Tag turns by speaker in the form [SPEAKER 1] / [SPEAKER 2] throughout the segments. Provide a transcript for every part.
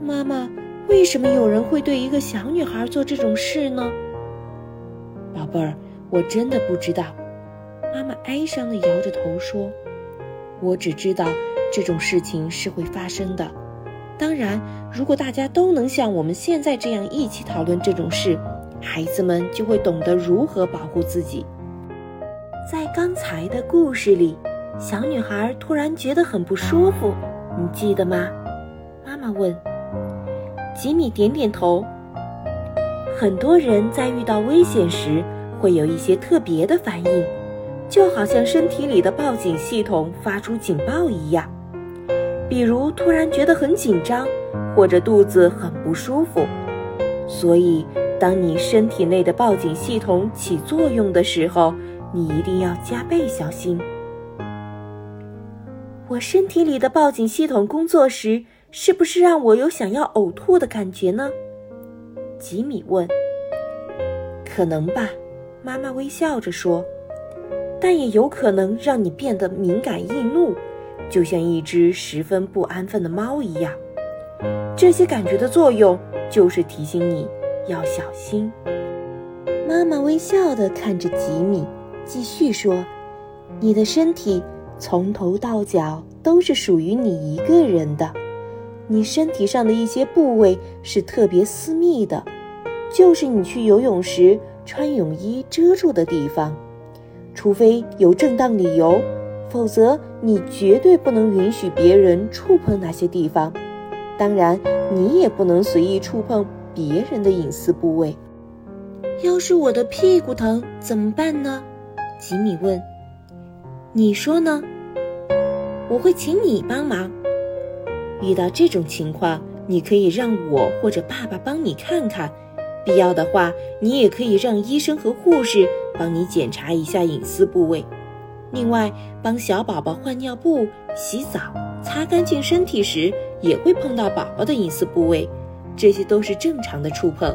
[SPEAKER 1] 妈妈，为什么有人会对一个小女孩做这种事呢？
[SPEAKER 2] 宝贝儿，我真的不知道。妈妈哀伤地摇着头说：“我只知道这种事情是会发生的。当然，如果大家都能像我们现在这样一起讨论这种事，孩子们就会懂得如何保护自己。”
[SPEAKER 1] 在刚才的故事里，小女孩突然觉得很不舒服，你记得吗？妈妈问。吉米点点头。很多人在遇到危险时会有一些特别的反应，就好像身体里的报警系统发出警报一样。比如突然觉得很紧张，或者肚子很不舒服。所以，当你身体内的报警系统起作用的时候，你一定要加倍小心。我身体里的报警系统工作时，是不是让我有想要呕吐的感觉呢？吉米问。
[SPEAKER 2] 可能吧，妈妈微笑着说。
[SPEAKER 1] 但也有可能让你变得敏感易怒，就像一只十分不安分的猫一样。这些感觉的作用就是提醒你要小心。妈妈微笑地看着吉米，继续说：“你的身体从头到脚都是属于你一个人的。你身体上的一些部位是特别私密的。”就是你去游泳时穿泳衣遮住的地方，除非有正当理由，否则你绝对不能允许别人触碰那些地方。当然，你也不能随意触碰别人的隐私部位。要是我的屁股疼怎么办呢？吉米问。你说呢？我会请你帮忙。遇到这种情况，你可以让我或者爸爸帮你看看。必要的话，你也可以让医生和护士帮你检查一下隐私部位。另外，帮小宝宝换尿布、洗澡、擦干净身体时，也会碰到宝宝的隐私部位，这些都是正常的触碰。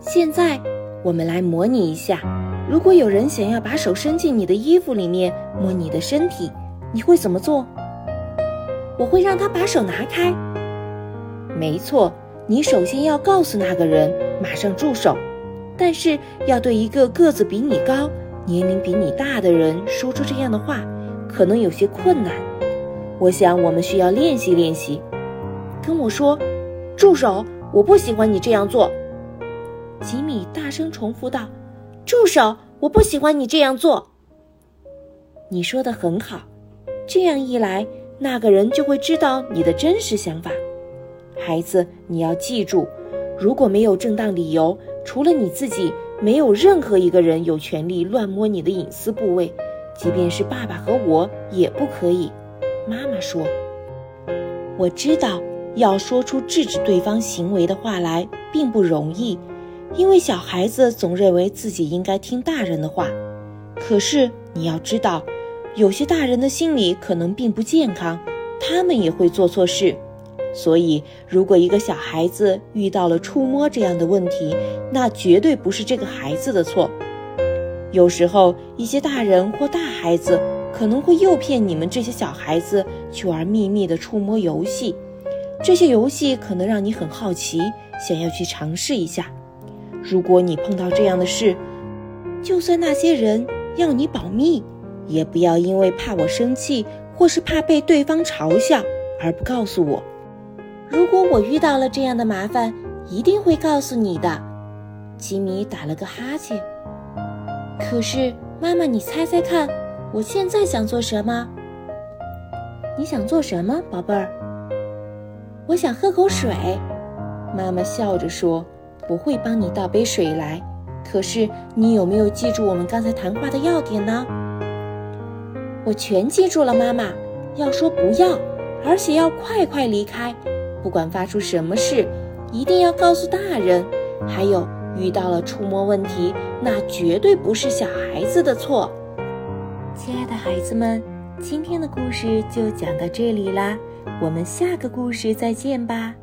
[SPEAKER 1] 现在，我们来模拟一下：如果有人想要把手伸进你的衣服里面摸你的身体，你会怎么做？我会让他把手拿开。没错。你首先要告诉那个人马上住手，但是要对一个个子比你高、年龄比你大的人说出这样的话，可能有些困难。我想我们需要练习练习。跟我说，住手！我不喜欢你这样做。吉米大声重复道：“住手！我不喜欢你这样做。”你说的很好，这样一来，那个人就会知道你的真实想法。孩子，你要记住，如果没有正当理由，除了你自己，没有任何一个人有权利乱摸你的隐私部位，即便是爸爸和我也不可以。妈妈说：“我知道，要说出制止对方行为的话来并不容易，因为小孩子总认为自己应该听大人的话。可是你要知道，有些大人的心理可能并不健康，他们也会做错事。”所以，如果一个小孩子遇到了触摸这样的问题，那绝对不是这个孩子的错。有时候，一些大人或大孩子可能会诱骗你们这些小孩子去玩秘密的触摸游戏，这些游戏可能让你很好奇，想要去尝试一下。如果你碰到这样的事，就算那些人要你保密，也不要因为怕我生气或是怕被对方嘲笑而不告诉我。如果我遇到了这样的麻烦，一定会告诉你的。吉米打了个哈欠。可是，妈妈，你猜猜看，我现在想做什么？你想做什么，宝贝儿？我想喝口水。妈妈笑着说：“我会帮你倒杯水来。可是，你有没有记住我们刚才谈话的要点呢？”我全记住了，妈妈。要说不要，而且要快快离开。不管发出什么事，一定要告诉大人。还有，遇到了触摸问题，那绝对不是小孩子的错。亲爱的孩子们，今天的故事就讲到这里啦，我们下个故事再见吧。